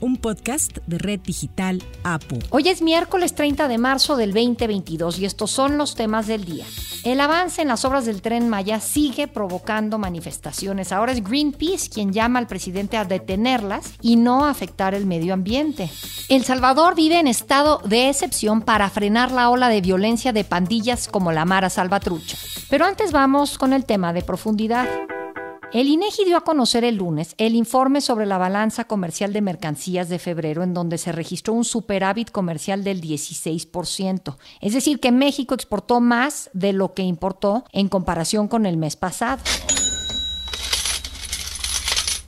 un podcast de Red Digital APU. Hoy es miércoles 30 de marzo del 2022 y estos son los temas del día. El avance en las obras del tren Maya sigue provocando manifestaciones. Ahora es Greenpeace quien llama al presidente a detenerlas y no afectar el medio ambiente. El Salvador vive en estado de excepción para frenar la ola de violencia de pandillas como la Mara Salvatrucha. Pero antes vamos con el tema de profundidad. El INEGI dio a conocer el lunes el informe sobre la balanza comercial de mercancías de febrero, en donde se registró un superávit comercial del 16%. Es decir, que México exportó más de lo que importó en comparación con el mes pasado.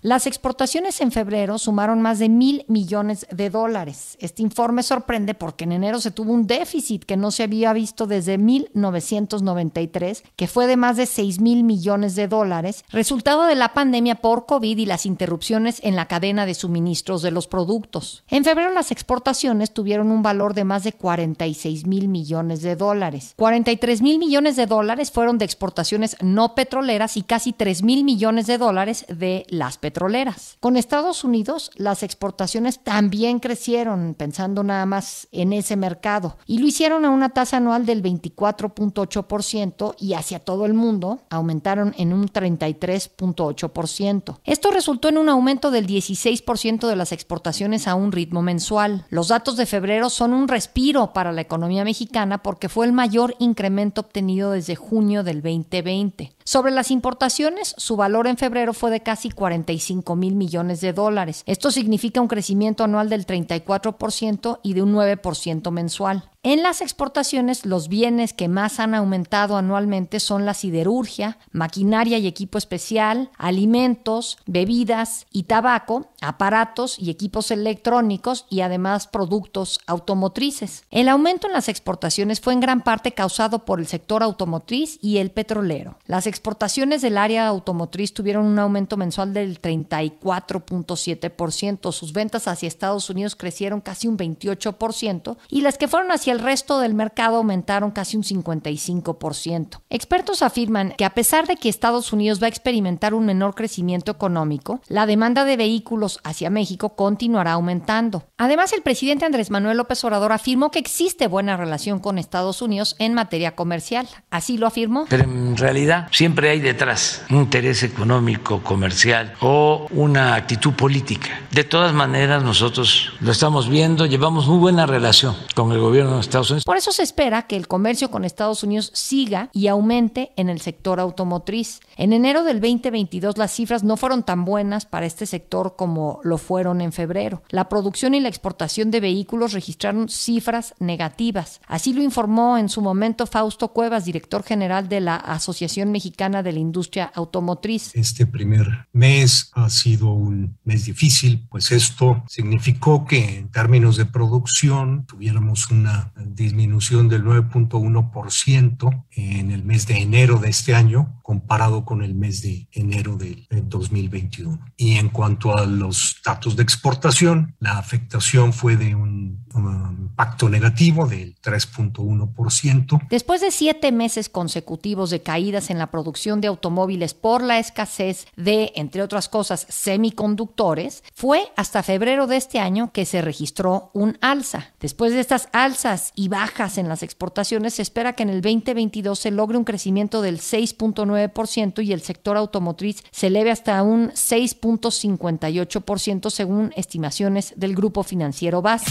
Las exportaciones en febrero sumaron más de mil millones de dólares. Este informe sorprende porque en enero se tuvo un déficit que no se había visto desde 1993, que fue de más de 6 mil millones de dólares, resultado de la pandemia por COVID y las interrupciones en la cadena de suministros de los productos. En febrero las exportaciones tuvieron un valor de más de 46 mil millones de dólares. 43 mil millones de dólares fueron de exportaciones no petroleras y casi 3 mil millones de dólares de las petroleras petroleras. Con Estados Unidos, las exportaciones también crecieron, pensando nada más en ese mercado, y lo hicieron a una tasa anual del 24.8% y hacia todo el mundo aumentaron en un 33.8%. Esto resultó en un aumento del 16% de las exportaciones a un ritmo mensual. Los datos de febrero son un respiro para la economía mexicana porque fue el mayor incremento obtenido desde junio del 2020. Sobre las importaciones, su valor en febrero fue de casi 45 mil millones de dólares. Esto significa un crecimiento anual del 34% y de un 9% mensual. En las exportaciones, los bienes que más han aumentado anualmente son la siderurgia, maquinaria y equipo especial, alimentos, bebidas y tabaco, aparatos y equipos electrónicos y además productos automotrices. El aumento en las exportaciones fue en gran parte causado por el sector automotriz y el petrolero. Las exportaciones del área automotriz tuvieron un aumento mensual del 34.7%, sus ventas hacia Estados Unidos crecieron casi un 28% y las que fueron hacia el resto del mercado aumentaron casi un 55%. Expertos afirman que a pesar de que Estados Unidos va a experimentar un menor crecimiento económico, la demanda de vehículos hacia México continuará aumentando. Además, el presidente Andrés Manuel López Obrador afirmó que existe buena relación con Estados Unidos en materia comercial. Así lo afirmó. Pero en realidad siempre hay detrás un interés económico, comercial o una actitud política. De todas maneras, nosotros lo estamos viendo, llevamos muy buena relación con el gobierno Estados Unidos. Por eso se espera que el comercio con Estados Unidos siga y aumente en el sector automotriz. En enero del 2022 las cifras no fueron tan buenas para este sector como lo fueron en febrero. La producción y la exportación de vehículos registraron cifras negativas. Así lo informó en su momento Fausto Cuevas, director general de la Asociación Mexicana de la Industria Automotriz. Este primer mes ha sido un mes difícil, pues esto significó que en términos de producción tuviéramos una disminución del 9.1% en el mes de enero de este año comparado con el mes de enero del 2021. Y en cuanto a los datos de exportación, la afectación fue de un, impacto negativo del 3.1%. Después de siete meses consecutivos de caídas en la producción de automóviles por la escasez de, entre otras cosas, semiconductores, fue hasta febrero de este año que se registró un alza. Después de estas alzas y bajas en las exportaciones, se espera que en el 2022 se logre un crecimiento del 6.9% y el sector automotriz se eleve hasta un 6.58% según estimaciones del grupo financiero BAS.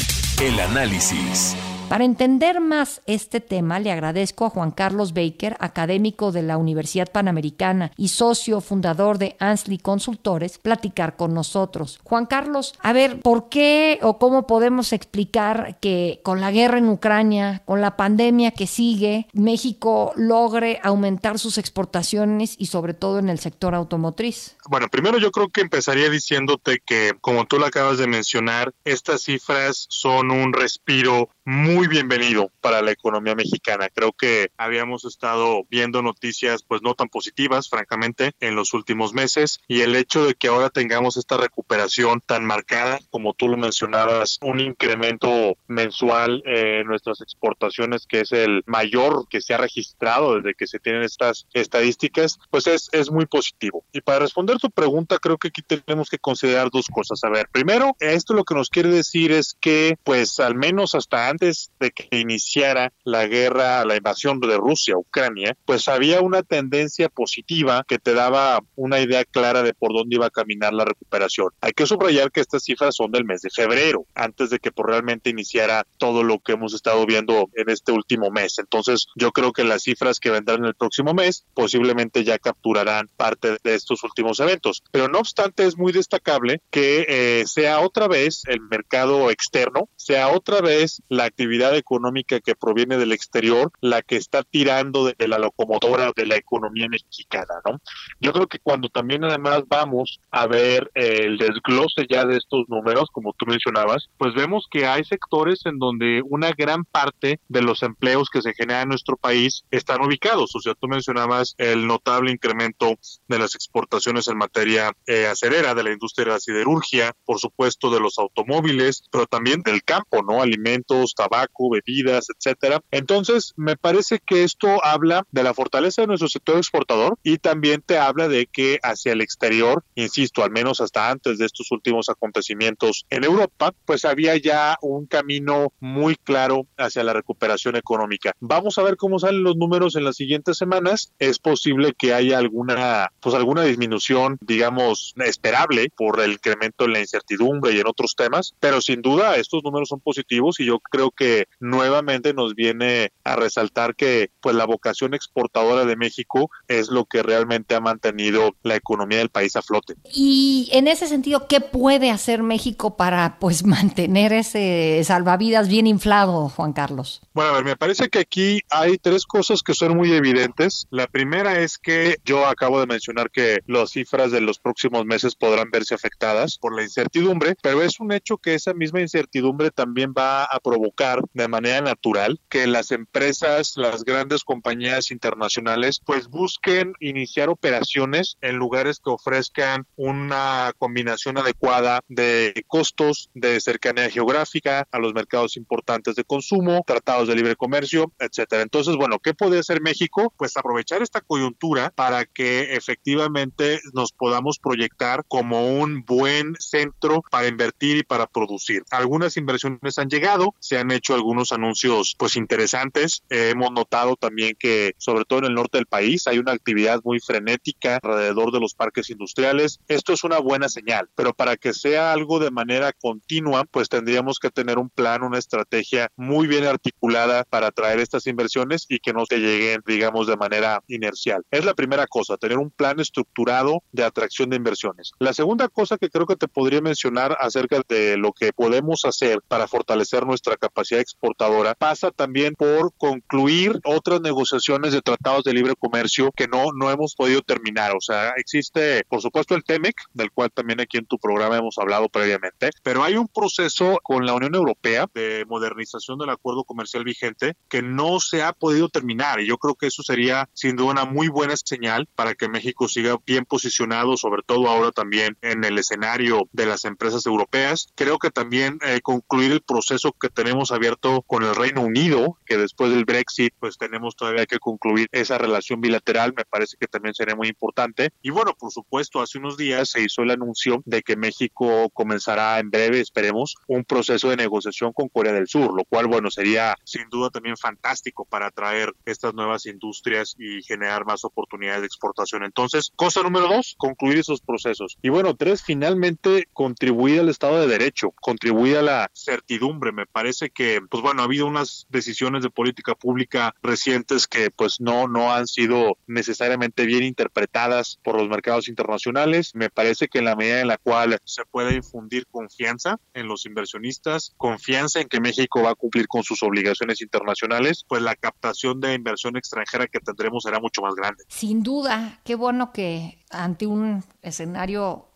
El análisis. Para entender más este tema, le agradezco a Juan Carlos Baker, académico de la Universidad Panamericana y socio fundador de Ansley Consultores, platicar con nosotros. Juan Carlos, a ver, ¿por qué o cómo podemos explicar que con la guerra en Ucrania, con la pandemia que sigue, México logre aumentar sus exportaciones y sobre todo en el sector automotriz? Bueno, primero yo creo que empezaría diciéndote que, como tú lo acabas de mencionar, estas cifras son un respiro muy bienvenido para la economía mexicana. Creo que habíamos estado viendo noticias pues no tan positivas, francamente, en los últimos meses y el hecho de que ahora tengamos esta recuperación tan marcada, como tú lo mencionabas, un incremento mensual en nuestras exportaciones que es el mayor que se ha registrado desde que se tienen estas estadísticas, pues es, es muy positivo. Y para responder tu pregunta, creo que aquí tenemos que considerar dos cosas. A ver, primero, esto lo que nos quiere decir es que pues al menos hasta antes de que iniciara la guerra, la invasión de Rusia a Ucrania, pues había una tendencia positiva que te daba una idea clara de por dónde iba a caminar la recuperación. Hay que subrayar que estas cifras son del mes de febrero, antes de que por realmente iniciara todo lo que hemos estado viendo en este último mes. Entonces, yo creo que las cifras que vendrán en el próximo mes posiblemente ya capturarán parte de estos últimos eventos. Pero no obstante, es muy destacable que eh, sea otra vez el mercado externo, sea otra vez la actividad económica que proviene del exterior la que está tirando de, la locomotora de la economía mexicana, ¿no? Yo creo que cuando también además vamos a ver el desglose ya de estos números, como tú mencionabas, pues vemos que hay sectores en donde una gran parte de los empleos que se generan en nuestro país están ubicados. O sea, tú mencionabas el notable incremento de las exportaciones en materia eh, acerera, de la industria de la siderurgia, por supuesto de los automóviles, pero también del campo, ¿no? Alimentos, tabaco, bebidas, etcétera. Entonces, me parece que esto habla de la fortaleza de nuestro sector exportador y también te habla de que hacia el exterior, insisto, al menos hasta antes de estos últimos acontecimientos en Europa, pues había ya un camino muy claro hacia la recuperación económica. Vamos a ver cómo salen los números en las siguientes semanas. Es posible que haya alguna, pues alguna disminución, digamos, esperable por el incremento en la incertidumbre y en otros temas, pero sin duda estos números son positivos y yo creo que nuevamente nos viene a resaltar que pues la vocación exportadora de México es lo que realmente ha mantenido la economía del país a flote. Y en ese sentido, ¿qué puede hacer México para pues mantener ese salvavidas bien inflado, Juan Carlos? Bueno, a ver, me parece que aquí hay tres cosas que son muy evidentes. La primera es que yo acabo de mencionar que las cifras de los próximos meses podrán verse afectadas por la incertidumbre, pero es un hecho que esa misma incertidumbre también va a provocar de manera natural que las empresas, las grandes compañías internacionales, pues busquen iniciar operaciones en lugares que ofrezcan una combinación adecuada de costos, de cercanía geográfica a los mercados importantes de consumo, tratados de libre comercio, etcétera. Entonces, bueno, ¿qué puede hacer México? Pues aprovechar esta coyuntura para que efectivamente nos podamos proyectar como un buen centro para invertir y para producir. Algunas inversiones han llegado, se han hecho algunos anuncios pues interesantes. hemos notado también que sobre todo en el norte del país hay una actividad muy frenética alrededor de los parques industriales. Esto es una buena señal, pero para que sea algo de manera continua, pues tendríamos que tener un plan, una estrategia muy bien articulada para atraer estas inversiones y que no se lleguen, digamos, de manera inercial. Es la primera cosa, tener un plan estructurado de atracción de inversiones. La segunda cosa que creo que te podría mencionar acerca de lo que podemos hacer para fortalecer nuestra capacidad exportadora pasa también por concluir otras negociaciones de tratados de libre comercio que no, no hemos podido terminar. O sea, existe, por supuesto, el TEMEC, del cual también aquí en tu programa hemos hablado previamente, pero hay un proceso con la Unión Europea de modernización del acuerdo comercial vigente que no se ha podido terminar y yo creo que eso sería sin duda una muy buena señal para que México siga bien posicionado, sobre todo ahora también en el escenario de las empresas europeas. Creo que también eh, concluir el proceso que tenemos abierto con el Reino Unido, que después del Brexit pues tenemos todavía que concluir esa relación bilateral, me parece que también sería muy importante. Y bueno, por supuesto, hace unos días se hizo el anuncio de que México comenzará en breve, esperemos, un proceso de negociación con Corea del Sur, lo cual, bueno, sería sin duda también fantástico para atraer estas nuevas industrias y generar más oportunidades de exportación. Entonces, cosa número dos, concluir esos procesos. Y bueno, tres, finalmente contribuir al Estado de Derecho, contribuir a la certidumbre. Me parece que, pues bueno, ha habido unas decisiones de política pública recientes que pues no, no han sido necesariamente bien interpretadas por los mercados internacionales. Me parece que en la medida en la cual se puede infundir confianza en los inversionistas, confianza en que México va a cumplir con sus obligaciones internacionales, pues la captación de inversión extranjera que tendremos será mucho más grande. Sin duda, qué bueno que ante un escenario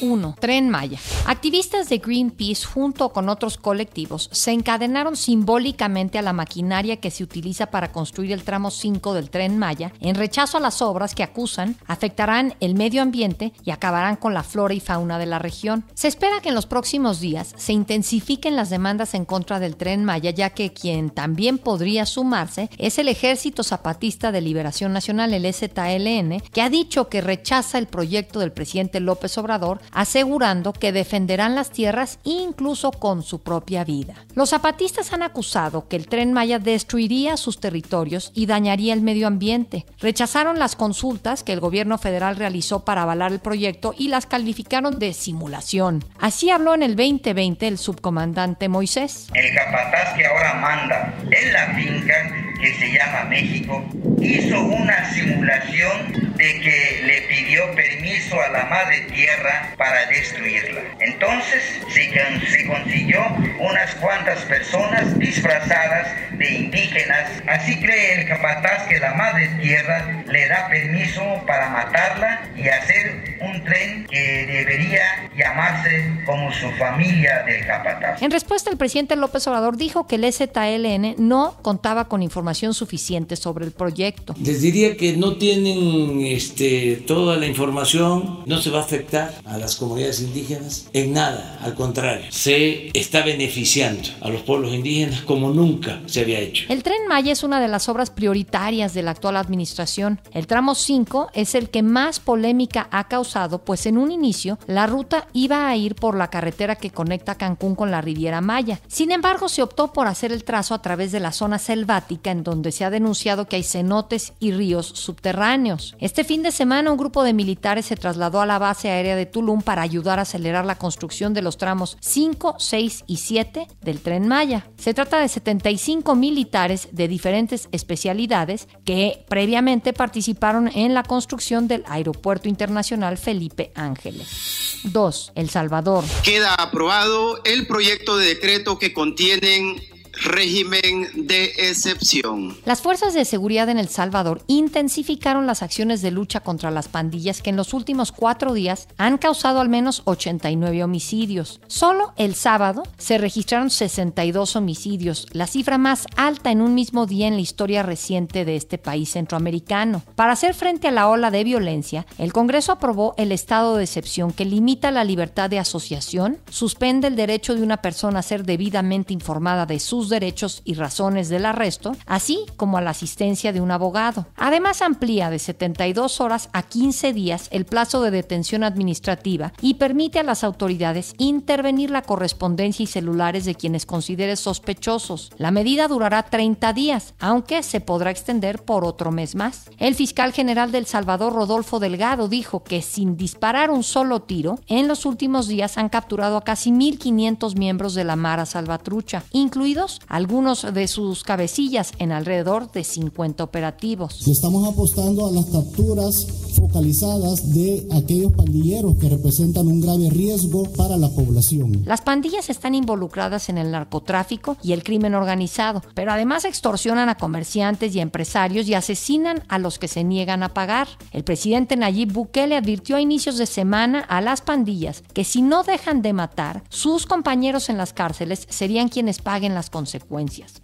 1. Tren Maya. Activistas de Greenpeace junto con otros colectivos se encadenaron simbólicamente a la maquinaria que se utiliza para construir el tramo 5 del Tren Maya en rechazo a las obras que acusan afectarán el medio ambiente y acabarán con la flora y fauna de la región. Se espera que en los próximos días se intensifiquen las demandas en contra del Tren Maya ya que quien también podría sumarse es el Ejército Zapatista de Liberación Nacional, el ZLN, que ha dicho que rechaza el proyecto del presidente López Obrador, asegurando que defenderán las tierras incluso con su propia vida. Los zapatistas han acusado que el tren Maya destruiría sus territorios y dañaría el medio ambiente. Rechazaron las consultas que el gobierno federal realizó para avalar el proyecto y las calificaron de simulación. Así habló en el 2020 el subcomandante Moisés. El capataz que ahora manda en la finca que se llama México hizo una simulación de que le pidió permiso a la madre tierra para destruirla. Entonces se, consiguió unas cuantas personas disfrazadas de indígenas. Así cree el capataz que la madre tierra le da permiso para matarla y hacer un tren que debería llamarse como su familia del capataz. En respuesta, el presidente López Obrador dijo que el STLN no contaba con información suficiente sobre el proyecto. Les diría que no tienen este, toda la información, no se va a afectar a las comunidades indígenas en nada, al contrario, se está beneficiando a los pueblos indígenas como nunca se había hecho. El tren Maya es una de las obras prioritarias de la actual administración. El tramo 5 es el que más polémica ha causado, pues en un inicio la ruta iba a ir por la carretera que conecta Cancún con la Riviera Maya. Sin embargo, se optó por hacer el trazo a través de la zona selvática en donde se ha denunciado que hay cenotes y ríos subterráneos. Este fin de semana un grupo de militares se trasladó a la base aérea de Tulum para ayudar a acelerar la construcción de los tramos 5, 6 y 7 del tren Maya. Se trata de 75 militares de diferentes especialidades que previamente participaron en la construcción del Aeropuerto Internacional Felipe Ángeles. 2. El Salvador. Queda aprobado el proyecto de decreto que contienen régimen de excepción. Las fuerzas de seguridad en El Salvador intensificaron las acciones de lucha contra las pandillas que en los últimos cuatro días han causado al menos 89 homicidios. Solo el sábado se registraron 62 homicidios, la cifra más alta en un mismo día en la historia reciente de este país centroamericano. Para hacer frente a la ola de violencia, el Congreso aprobó el estado de excepción que limita la libertad de asociación, suspende el derecho de una persona a ser debidamente informada de sus derechos y razones del arresto, así como a la asistencia de un abogado. Además, amplía de 72 horas a 15 días el plazo de detención administrativa y permite a las autoridades intervenir la correspondencia y celulares de quienes considere sospechosos. La medida durará 30 días, aunque se podrá extender por otro mes más. El fiscal general del Salvador, Rodolfo Delgado, dijo que sin disparar un solo tiro, en los últimos días han capturado a casi 1.500 miembros de la Mara Salvatrucha, incluidos algunos de sus cabecillas en alrededor de 50 operativos. Estamos apostando a las capturas focalizadas de aquellos pandilleros que representan un grave riesgo para la población. Las pandillas están involucradas en el narcotráfico y el crimen organizado, pero además extorsionan a comerciantes y empresarios y asesinan a los que se niegan a pagar. El presidente Nayib Bukele advirtió a inicios de semana a las pandillas que si no dejan de matar, sus compañeros en las cárceles serían quienes paguen las consecuencias.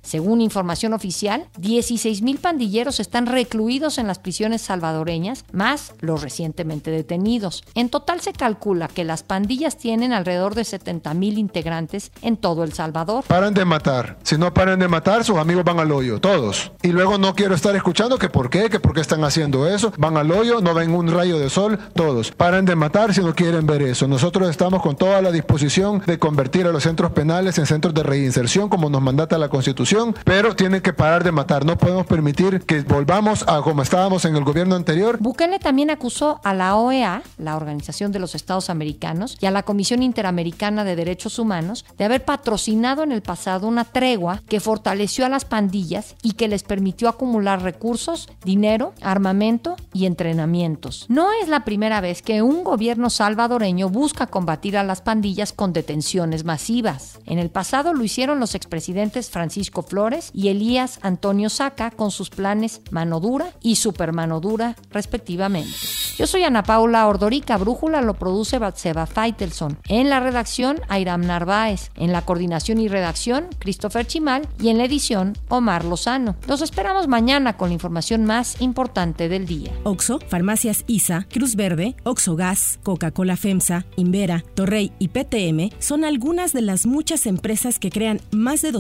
Según información oficial, 16.000 pandilleros están recluidos en las prisiones salvadoreñas, más los recientemente detenidos. En total se calcula que las pandillas tienen alrededor de 70.000 integrantes en todo El Salvador. Paran de matar. Si no paran de matar, sus amigos van al hoyo, todos. Y luego no quiero estar escuchando que por qué, que por qué están haciendo eso. Van al hoyo, no ven un rayo de sol, todos. Paran de matar si no quieren ver eso. Nosotros estamos con toda la disposición de convertir a los centros penales en centros de reinserción como nos mandata la Constitución, pero tienen que parar de matar. No podemos permitir que volvamos a como estábamos en el gobierno anterior. Bukele también acusó a la OEA, la Organización de los Estados Americanos, y a la Comisión Interamericana de Derechos Humanos de haber patrocinado en el pasado una tregua que fortaleció a las pandillas y que les permitió acumular recursos, dinero, armamento y entrenamientos. No es la primera vez que un gobierno salvadoreño busca combatir a las pandillas con detenciones masivas. En el pasado lo hicieron los expresidentes Francisco Flores y Elías Antonio Saca con sus planes mano dura y supermano dura respectivamente. Yo soy Ana Paula Ordorica, Brújula lo produce Batseba Feitelson. En la redacción, Airam Narváez. En la coordinación y redacción, Christopher Chimal. Y en la edición, Omar Lozano. Los esperamos mañana con la información más importante del día. Oxo, Farmacias ISA, Cruz Verde, Oxo Gas, Coca-Cola FEMSA, Invera, Torrey y PTM son algunas de las muchas empresas que crean más de